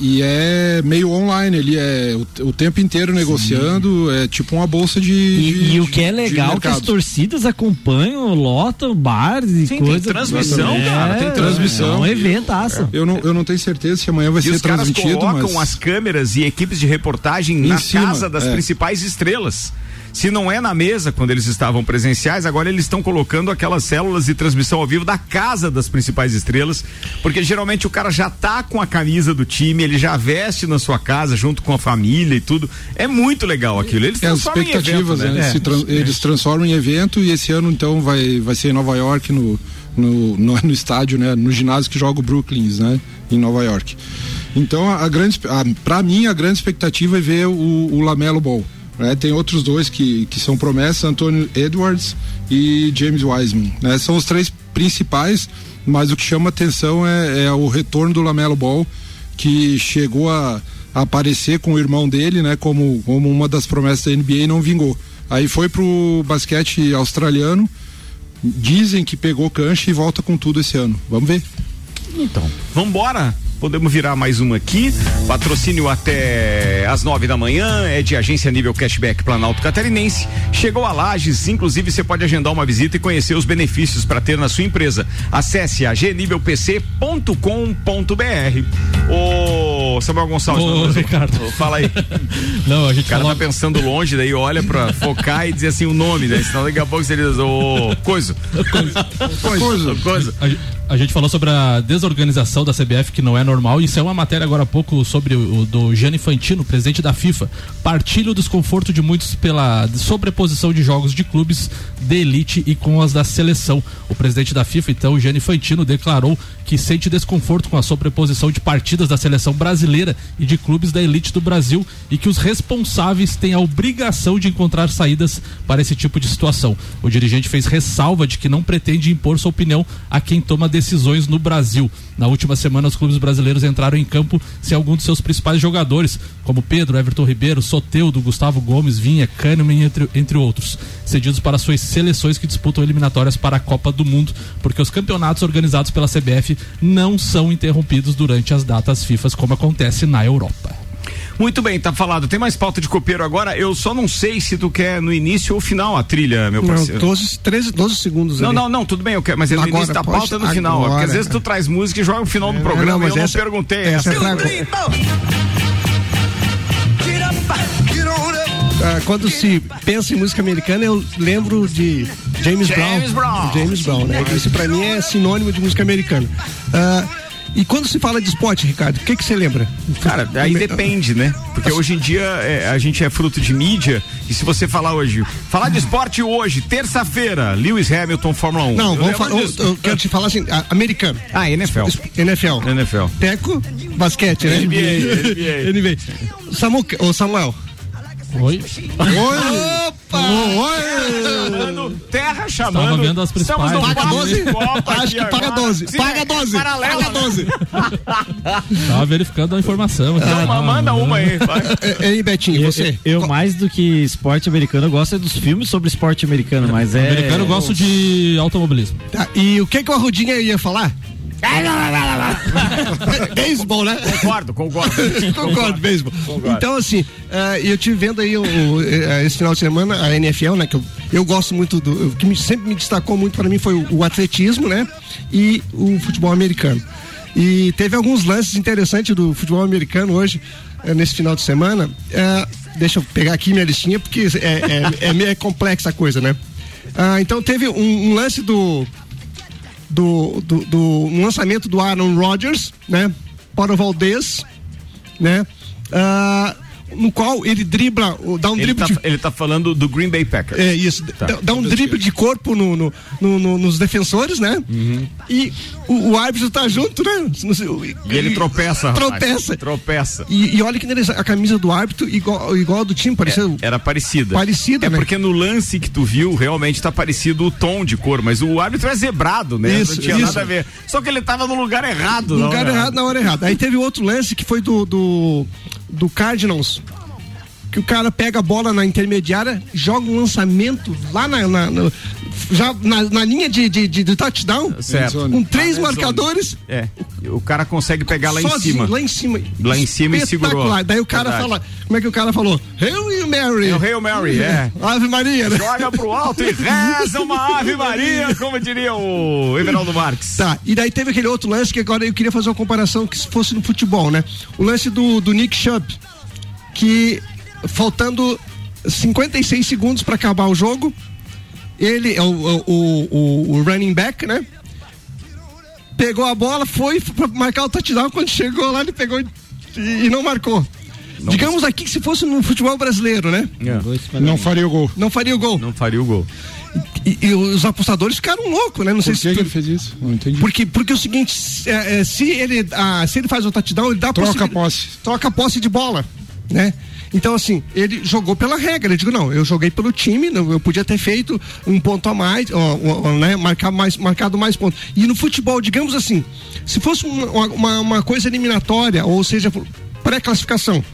e, é meio online, ele é o, o tempo inteiro negociando, é tipo uma bolsa de.
E,
de-
e o que é legal que as torcidas acompanham, lotam bares e
Sim, tem
coisas.
transmissão,
É,
cara, tem transmissão.
É um eventaço.
Eu não, eu não tenho certeza se amanhã vai
E
ser
os caras
transmitido,
colocam
mas
as câmeras e equipes de reportagem
Em
na
cima,
casa das
é.
principais estrelas. Se não é na mesa quando eles estavam presenciais, agora eles estão colocando aquelas células de transmissão ao vivo da casa das principais estrelas, porque geralmente o cara já tá com a camisa do time, ele já veste na sua casa junto com a família e tudo. É muito legal aquilo. Eles
é, as
transformam em evento,
expectativas,
né?
né?
É.
eles transformam em evento e esse ano então vai, vai ser em Nova York no, no, no, no estádio, né? No ginásio que joga o Brooklyn, né? Em Nova York. Então a, a grande, para mim a grande expectativa é ver o, o Lamelo Ball. Né? Tem outros dois que, que são promessas, Antônio Edwards e James Wiseman. Né? São os três principais, mas o que chama atenção é, é o retorno do Lamelo Ball, que chegou a, a aparecer com o irmão dele, né? Como, como uma das promessas da NBA e não vingou. Aí foi pro basquete australiano, dizem que pegou cancha e volta com tudo esse ano. Vamos ver.
Então, vambora. Podemos virar mais uma aqui. Patrocínio até às nove da manhã. É de agência nível cashback Planalto Catarinense. Chegou a Lages. Inclusive, você pode agendar uma visita e conhecer os benefícios para ter na sua empresa. Acesse agnivelpc.com.br. Ô, Samuel Gonçalves.
Ô, Ricardo.
Fala aí.
Não, a gente
O cara
falou-
tá pensando longe, daí olha pra focar e dizer assim o nome, né? Senão daqui a pouco você diz, ô, coisa.
Coisa.
coisa.
A, a gente falou sobre a desorganização da CBF que não é normal. Isso é uma matéria agora há pouco sobre o, do Gianni Infantino, presidente da FIFA. Partilha o desconforto de muitos pela sobreposição de jogos de clubes de elite e com as da seleção. O presidente da FIFA, então, Gianni Infantino, declarou que sente desconforto com a sobreposição de partidas da seleção brasileira e de clubes da elite do Brasil e que os responsáveis têm a obrigação de encontrar saídas para esse tipo de situação. O dirigente fez ressalva de que não pretende impor sua opinião a quem toma decisões no Brasil. Na última semana, os clubes brasileiros entraram em campo sem algum dos seus principais jogadores, como Pedro, Everton Ribeiro, Soteudo, Gustavo Gomes, Vinha, Kahneman, entre, entre outros, cedidos para suas seleções que disputam eliminatórias para a Copa do Mundo, porque os campeonatos organizados pela CBF não são interrompidos durante as datas FIFA, como acontece na Europa.
Muito bem, tá falado. Tem mais pauta de copeiro agora. Eu só não sei se tu quer no início ou final a trilha, meu
Não,
parceiro.
12, 13, 12 segundos
Não,
ali.
não, não, tudo bem, eu quero, mas é no
Agora,
início da
pode-
pauta no final. ó, Porque às
agora.
vezes tu traz música e joga no final do
É,
programa
não,
e
mas
eu não
essa-
perguntei
essa
essa.
é pra- Ah, quando se pensa em música americana, eu lembro de James,
James
Brown.
Brown.
James Brown, né? Isso pra mim é sinônimo de música americana. Ah, e quando se fala de esporte, Ricardo, o que que você lembra?
Cara, aí depende, né? Porque hoje em dia é, a gente é fruto de mídia e se você falar hoje, falar de esporte hoje, terça-feira, Lewis Hamilton, Fórmula 1.
Não,
Eu
vamos falar. Eu, eu quero te falar assim, americano.
Ah, NFL.
NFL.
NFL.
Teco, basquete, né?
NBA,
NBA. Ô Samuel.
Oi.
Opa!
Chamando, terra chamando.
Tava vendo as
Estamos no
principais.
Paga
papo
12?
de Copa
Acho que paga
agora.
12.
Sim,
Paga
é
12.
paralela,
Paga
né?
12.
Tava verificando a informação.
Então, manda uma aí, vai.
Ei, Betinho,
Eu,
você?
eu, mais do que esporte americano, eu gosto é dos filmes sobre esporte americano, mas é.
Americano eu gosto de automobilismo.
Tá, e o que que o Arrudinha ia falar? Beisebol, né?
Concordo, concordo.
Concordo, beisebol. Então, assim, eh, eu tive vendo aí o, o, eh, esse final de semana a NFL, né? Que eu, eu gosto muito do. O que me- sempre me destacou muito para mim foi o, o atletismo, né? E o futebol americano. E teve alguns lances interessantes do futebol americano hoje, eh, nesse final de semana. Deixa eu pegar aqui minha listinha, porque é, é, é meio complexa a coisa, né? Ah, então teve um, um lance do do, do, do lançamento do Aaron Rodgers, né? Para o Valdez, né? Ah, no qual ele dribla, dá um
Ele
drible
tá,
de
ele tá falando do Green Bay Packers.
é isso,
Tá.
dá, dá um drible de corpo no, no- no- no- nos defensores, né? E o, o árbitro tá junto, né?
E ele tropeça.
Tropeça.
Tropeça.
E, e olha que a camisa do árbitro igual, igual a do time, parecia.
Era parecida.
Parecida,
é
né?
porque no lance que tu viu, realmente tá parecido o tom de cor, mas o árbitro é zebrado, né?
Isso,
Não tinha
isso.
nada a ver. Só que ele tava no lugar errado.
No lugar
hora
errado na hora errada. Aí teve outro lance que foi do, do, do Cardinals. Que o cara pega a bola na intermediária, joga um lançamento lá na. na- na- já na, na linha de, de, de, de touchdown.
Certo.
Com três
Ah,
marcadores.
É. O cara consegue pegar lá em
sozinho,
cima.
Lá em cima.
Lá em cima e segurou.
Daí o cara
Verdade.
fala. Como é que o cara falou? Hail Mary.
É o Hail Mary, é.
Ave Maria, né?
Joga pro alto e reza uma Ave Maria, como diria o Everaldo Marques.
Tá, e daí teve aquele outro lance que agora eu queria fazer uma comparação que se fosse no futebol, né? O lance do, do Nick Chubb, que faltando 56 segundos para acabar o jogo, ele é o, o, o, o running back, né? Pegou a bola, foi pra marcar o touchdown, quando chegou lá ele pegou e, e não marcou. Digamos aqui que se fosse no futebol brasileiro, né?
Não faria o gol.
Não faria o gol.
Não faria o gol.
E, e os apostadores ficaram loucos, né? Não sei
Por
se
que,
tu-
que ele fez isso? Não entendi.
porque, porque o seguinte, se, é, é, se ele, ah, se ele faz o touchdown, ele dá
Troca a posse.
Troca a posse de bola, né? Então, assim, ele jogou pela regra. Ele digo, não, eu joguei pelo time, não, eu podia ter feito um ponto a mais, ó, ó, né? Marcar mais, marcado mais pontos. E no futebol, digamos assim, se fosse uma, uma, uma coisa eliminatória, ou seja, pré-classificação.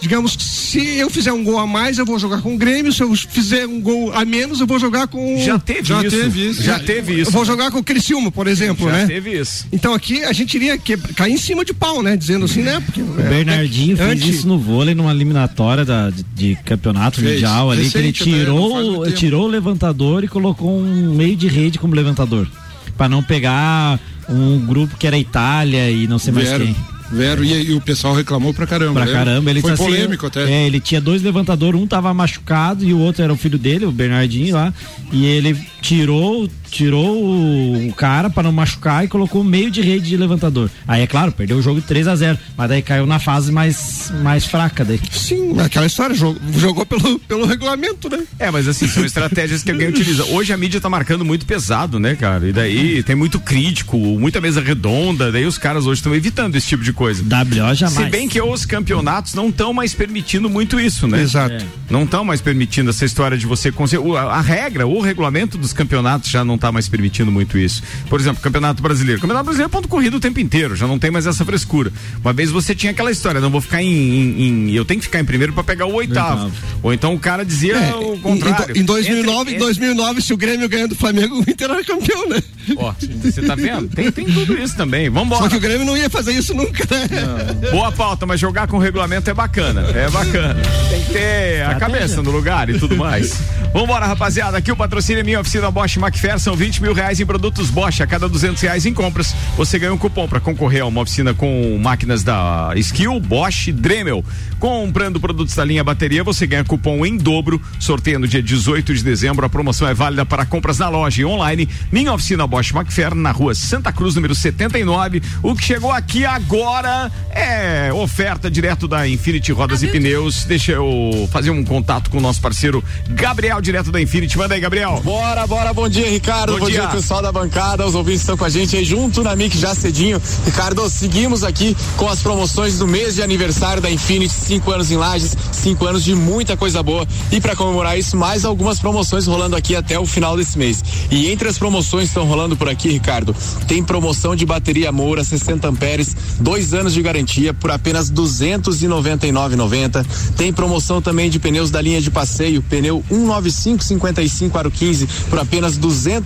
Digamos, que se eu fizer um gol a mais, eu vou jogar com o Grêmio. Se eu fizer um gol a menos, eu vou jogar com.
Já teve
Já
isso.
teve isso.
Já teve isso.
Eu vou jogar com o Criciúma, por exemplo,
Já
né?
teve isso.
Então aqui a gente iria que- cair em cima de pau, né? Dizendo assim, né? Porque,
O Bernardinho fez isso no vôlei numa eliminatória da, de, de campeonato
Fez.
mundial ali, que ele
Recente, né?
Tirou,
tempo.
tirou o levantador e colocou um meio de rede como levantador. Pra não pegar um grupo que era Itália e não sei mais
Vieram,
quem.
Vieram e, e o pessoal reclamou pra caramba.
Pra
lembra?
caramba, ele
Foi
tá assim,
polêmico até.
É, ele tinha dois levantadores, um tava machucado e o outro era o filho dele, o Bernardinho lá. E ele tirou, tirou o, cara para não machucar e colocou meio de rede de levantador. Aí é claro, perdeu o jogo 3 a 0 mas daí caiu na fase mais, mais fraca daí.
Sim, aquela história, jogou, jogou pelo, pelo regulamento, né?
É, mas assim, são estratégias que alguém utiliza. Hoje a mídia tá marcando muito pesado, né, cara? E daí tem muito crítico, muita mesa redonda, daí os caras hoje estão evitando esse tipo de coisa.
WO jamais.
Se bem que os campeonatos não estão mais permitindo muito isso, né?
Exato.
É.
Não estão mais permitindo essa história de você conseguir. A, a regra, o regulamento dos campeonatos já não tá mais permitindo muito isso. Por exemplo, Campeonato Brasileiro. Campeonato Brasileiro é ponto corrido o tempo inteiro, já não tem mais essa frescura. Uma vez você tinha aquela história, não vou ficar em. em- em- eu tenho que ficar em primeiro pra pegar o oitavo. Ou então o cara dizia
É,
o
em-
contrário.
Em, em 2009,
Entre-
em 2009, se o Grêmio ganha do Flamengo, o Inter era campeão, né?
Ó, você tá vendo? Tem, tem tudo isso também. Vambora.
Só que o Grêmio não ia fazer isso nunca, né?
Boa pauta, mas jogar com regulamento é bacana. É bacana. Tem que ter a cabeça no lugar e tudo mais. Vambora, rapaziada. Aqui o patrocínio é minha oficina Bosch Macfer. São 20 mil reais em produtos Bosch. A cada 200 reais em compras, você ganha um cupom para concorrer a uma oficina com máquinas da Skill, Bosch, Dremel. Comprando produtos da linha bateria, você ganha cupom em dobro. Sorteio no dia 18 de dezembro. A promoção é válida para compras na loja e online. Minha oficina Bosch Macfer, na rua Santa Cruz, número 79. O que chegou aqui agora é oferta direto da Infinity Rodas e Pneus. Deixa eu fazer um contato com o nosso parceiro Gabriel, direto da Infinity. Manda aí, Gabriel.
Bora, bora, bom dia, Ricardo.
Bom
Bom,
dia.
dia. pessoal da bancada. Os ouvintes estão com a gente aí junto na Mic já cedinho. Ricardo, seguimos aqui com as promoções do mês de aniversário da Infinity, cinco anos em Lages, cinco anos de muita coisa boa. E para comemorar isso, mais algumas promoções rolando aqui até o final desse mês. E entre as promoções que estão rolando por aqui, Ricardo, tem promoção de bateria Moura 60 amperes, dois anos de garantia por apenas 299,90. Tem promoção também de pneus da linha de passeio, pneu 19555 aro 15 por apenas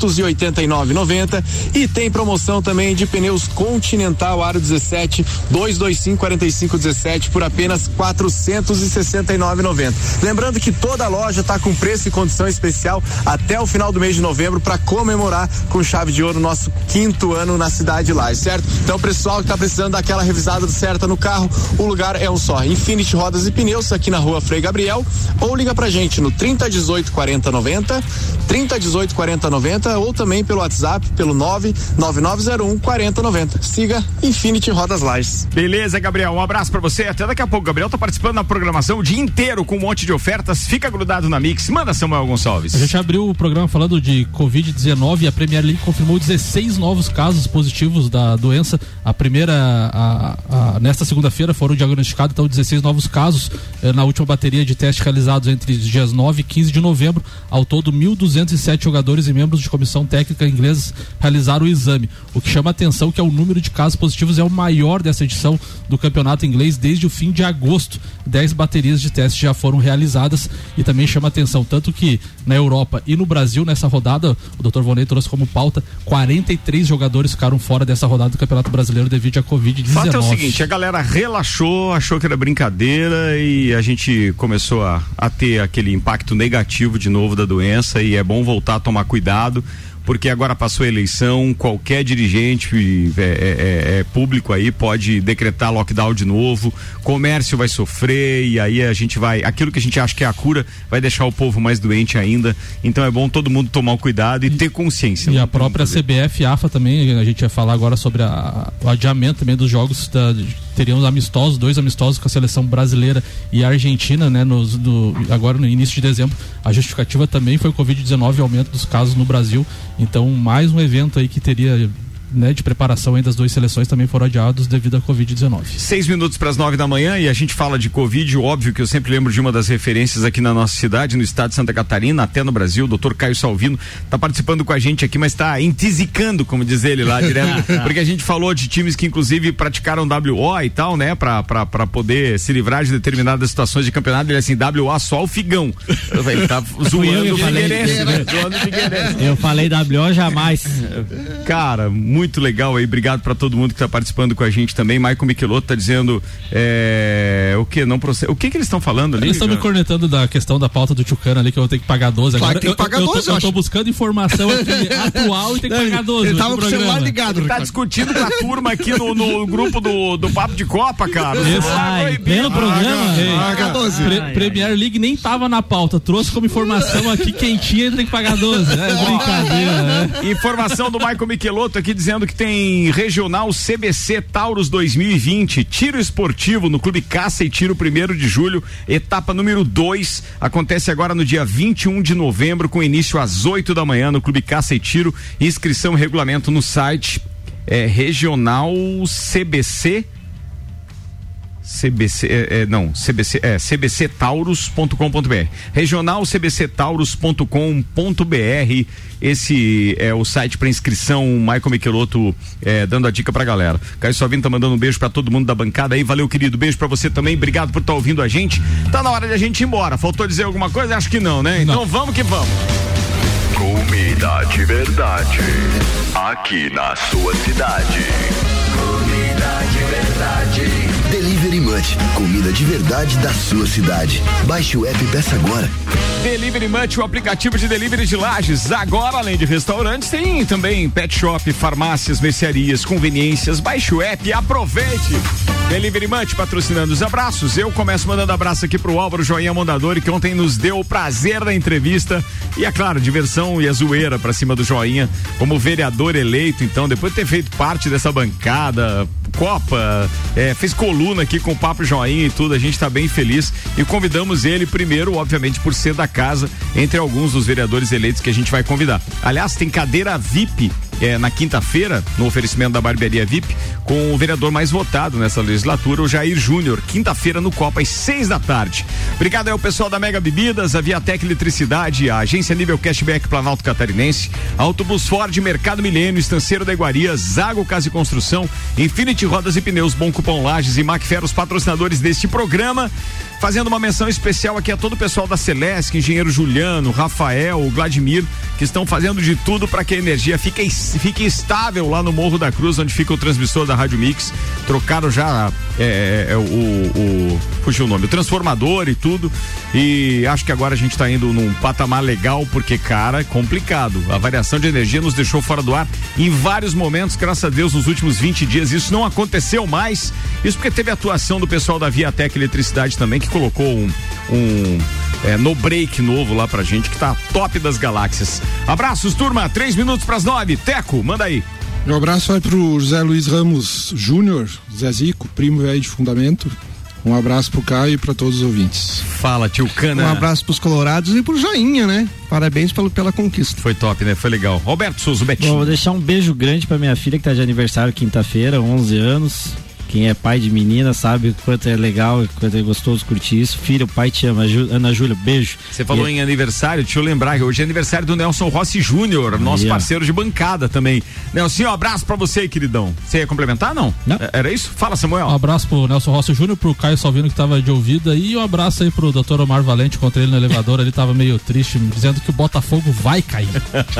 289,90 e tem promoção também de pneus Continental aro 17 225 45 17 por apenas 469,90. Lembrando que toda loja está com preço e condição especial até o final do mês de novembro para comemorar com chave de ouro nosso quinto ano na cidade de Lages, certo? Então, pessoal que está precisando daquela revisada certa no carro, o lugar é um só. Infinity Rodas e Pneus aqui na rua Frei Gabriel ou liga pra gente no 3018 40 90, 3018 40 90 ou também pelo WhatsApp pelo 99901 40 90. Siga Infinity Rodas Lages.
Beleza, Gabriel. Um abraço pra você. Até daqui a pouco. Gabriel tá participando da programação o dia inteiro com um monte de ofertas. Fica grudado na Mix. Manda Samuel Gonçalves.
A gente abriu o programa falando de Covid-19 e a Premier League confirmou 16 novos casos positivos da doença. A primeira, a- a- nesta segunda-feira, foram diagnosticados então 16 novos casos eh, na última bateria de testes realizados entre os dias 9 e 15 de novembro. Ao todo, 1.207 jogadores e membros de comissão técnica ingleses realizaram o exame. O que chama atenção é que o número de casos positivos é o maior dessa edição do campeonato inglês desde o fim de agosto. 10 baterias de testes já foram realizadas e também chama atenção tanto que na Europa e no Brasil nessa rodada, o Dr. Vonei trouxe como pauta 43 jogadores ficaram fora dessa rodada do Campeonato Brasileiro devido à Covid-19.
O fato é o seguinte, a galera relaxou, achou que era brincadeira e a gente começou a, a ter aquele impacto negativo de novo da doença e é bom voltar a tomar cuidado. Porque agora passou a eleição, qualquer dirigente é, é- é- público aí pode decretar lockdown de novo, comércio vai sofrer e aí a gente vai. Aquilo que a gente acha que é a cura vai deixar o povo mais doente ainda. Então é bom todo mundo tomar o cuidado e ter consciência.
E a própria. CBF e AFA também, a gente ia falar agora sobre a- o adiamento também dos jogos, da, teríamos amistosos, dois amistosos com a seleção brasileira e a Argentina, né, nos, do, agora no início de dezembro. A justificativa também foi o Covid-19 e aumento dos casos no Brasil. Então, mais um evento aí que teria né, de preparação aí das duas seleções também foram adiados devido à Covid-19.
Seis minutos para as nove da manhã e a gente fala de Covid. Óbvio que eu sempre lembro de uma das referências aqui na nossa cidade, no estado de Santa Catarina, até no Brasil. O doutor Caio Salvino está participando com a gente aqui, mas está entizicando, como diz ele lá direto, porque a gente falou de times que inclusive praticaram WO e tal, né, para poder se livrar de determinadas situações de campeonato. Ele é assim, WO só o figão. Ele tá zoando o. Figueirense, né? Zoando o Figueirense.
Eu falei WO jamais.
Cara, muito legal aí. Obrigado para todo mundo que tá participando com a gente também. Michael Michelotto tá dizendo é, o que não procede. O que que eles estão falando ali?
Eles estão me cornetando da questão da pauta do Tchucana ali, que eu vou ter que pagar 12
Claro
agora.
que tem que
eu,
pagar
eu,
12,
eu, tô,
eu
eu tô buscando informação aqui atual e tem que pagar 12.
ele tava com o celular ligado,
Ele tá discutindo com a turma aqui no, no grupo do, do Papo de Copa, cara. O
Esse-
celular
Ai, bem no programa. Ei,
Paga 12.
Pre- Premier League nem tava na pauta, trouxe como informação aqui quentinha e tem que pagar 12. É brincadeira, né?
Informação do Michael Michelotto aqui dizendo que tem regional CBC Taurus 2020, tiro esportivo no Clube Caça e Tiro 1 de julho, etapa número 2. Acontece agora no dia 21 de novembro, com início às 8 da manhã no Clube Caça e Tiro. Inscrição e regulamento no site é regional CBC CBC, é, é, não, CBC, é cbctaurus.com.br. Regional cbctaurus.com.br. Esse é o site para inscrição. Michael Michelotto é, dando a dica pra galera. Caio Sovino tá mandando um beijo para todo mundo da bancada aí. Valeu, querido. Beijo para você também. Obrigado por estar tá ouvindo a gente. Tá na hora de a gente ir embora. Faltou dizer alguma coisa? Acho que não, né? Então vamos que vamos.
Comida de verdade. Aqui na sua cidade. Comida de verdade da sua cidade. Baixe o app e peça agora.
Delivery o aplicativo de delivery de lajes. Agora, além de restaurantes, tem também pet shop, farmácias, mercearias, conveniências. Baixe o app e aproveite. Delivery patrocinando os abraços. Eu começo mandando abraço aqui pro Álvaro Joinha Mondadori, que ontem nos deu o prazer da entrevista. E é claro, diversão e a zoeira pra cima do Joinha, como vereador eleito. Então, depois de ter feito parte dessa bancada, Copa, é, fez coluna aqui com o Papo Joinha e tudo, a gente está bem feliz e convidamos ele primeiro, obviamente, por ser da casa, entre alguns dos vereadores eleitos que a gente vai convidar. Aliás, tem cadeira VIP é, na quinta-feira, no oferecimento da Barbearia VIP, com o vereador mais votado nessa legislatura, o Jair Júnior. Quinta-feira no Copa, às seis da tarde. Obrigado ao pessoal da Mega Bebidas, a Viatec Eletricidade, a Agência Nível Cashback Planalto Catarinense, Autobus Ford, Mercado Milênio, Estanceiro da Iguaria, Zago Casa e Construção, Infinity Rodas e Pneus, Bom Cupom Lages e Macfer, os patrocinadores deste programa. Fazendo uma menção especial aqui a todo o pessoal da Celesc, engenheiro Juliano, Rafael, Vladimir, que estão fazendo de tudo para que a energia fique, fique estável lá no Morro da Cruz, onde fica o transmissor da Rádio Mix. Trocaram já é, é, é o, o. Fugiu o nome, o transformador e tudo. E acho que agora a gente está indo num patamar legal, porque, cara, é complicado. A variação de energia nos deixou fora do ar em vários momentos, graças a Deus, nos últimos 20 dias. Isso não aconteceu mais. Isso porque teve atuação do pessoal da Viatec Eletricidade também, que colocou um, um é, no break novo lá pra gente, que tá top das galáxias. Abraços, turma. Três minutos pras nove. Teco, manda aí.
Um abraço vai pro José Luiz Ramos Júnior, Zé Zico, primo velho de fundamento. Um abraço pro Caio e para todos os ouvintes.
Fala, tio Cana.
Um abraço pros colorados e pro Joinha, né? Parabéns pelo, pela conquista.
Foi top, né? Foi legal. Roberto Souza, Betinho.
Bom, vou deixar um beijo grande pra minha filha que tá de aniversário quinta-feira, 11 anos. Quem é pai de menina sabe o quanto é legal, quanto é gostoso curtir isso. Filho, o pai te ama. Ana Júlia, beijo.
Você falou e... em aniversário, deixa eu lembrar que hoje é aniversário do Nelson Rossi Júnior, nosso parceiro de bancada também. Nelson, um abraço pra você, queridão. Você ia complementar, não?
não?
É, era isso? Fala, Samuel.
Um abraço pro Nelson Rossi Júnior, pro Caio Salvino que tava de ouvida e um abraço aí pro doutor Omar Valente, encontrei ele no elevador, ele tava meio triste, dizendo que o Botafogo vai cair.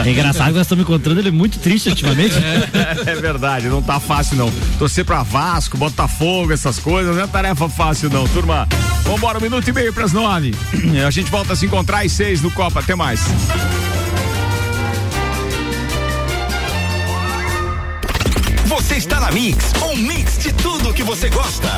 É engraçado que nós estamos encontrando ele muito triste ultimamente.
É, é verdade, não tá fácil não. Torcer pra Vasco, Botafogo, essas coisas, não é tarefa fácil não, turma. Vambora, um minuto e meio pras nove. A gente volta a se encontrar às seis no Copa. Até mais.
Você está na Mix, um mix de tudo que você gosta.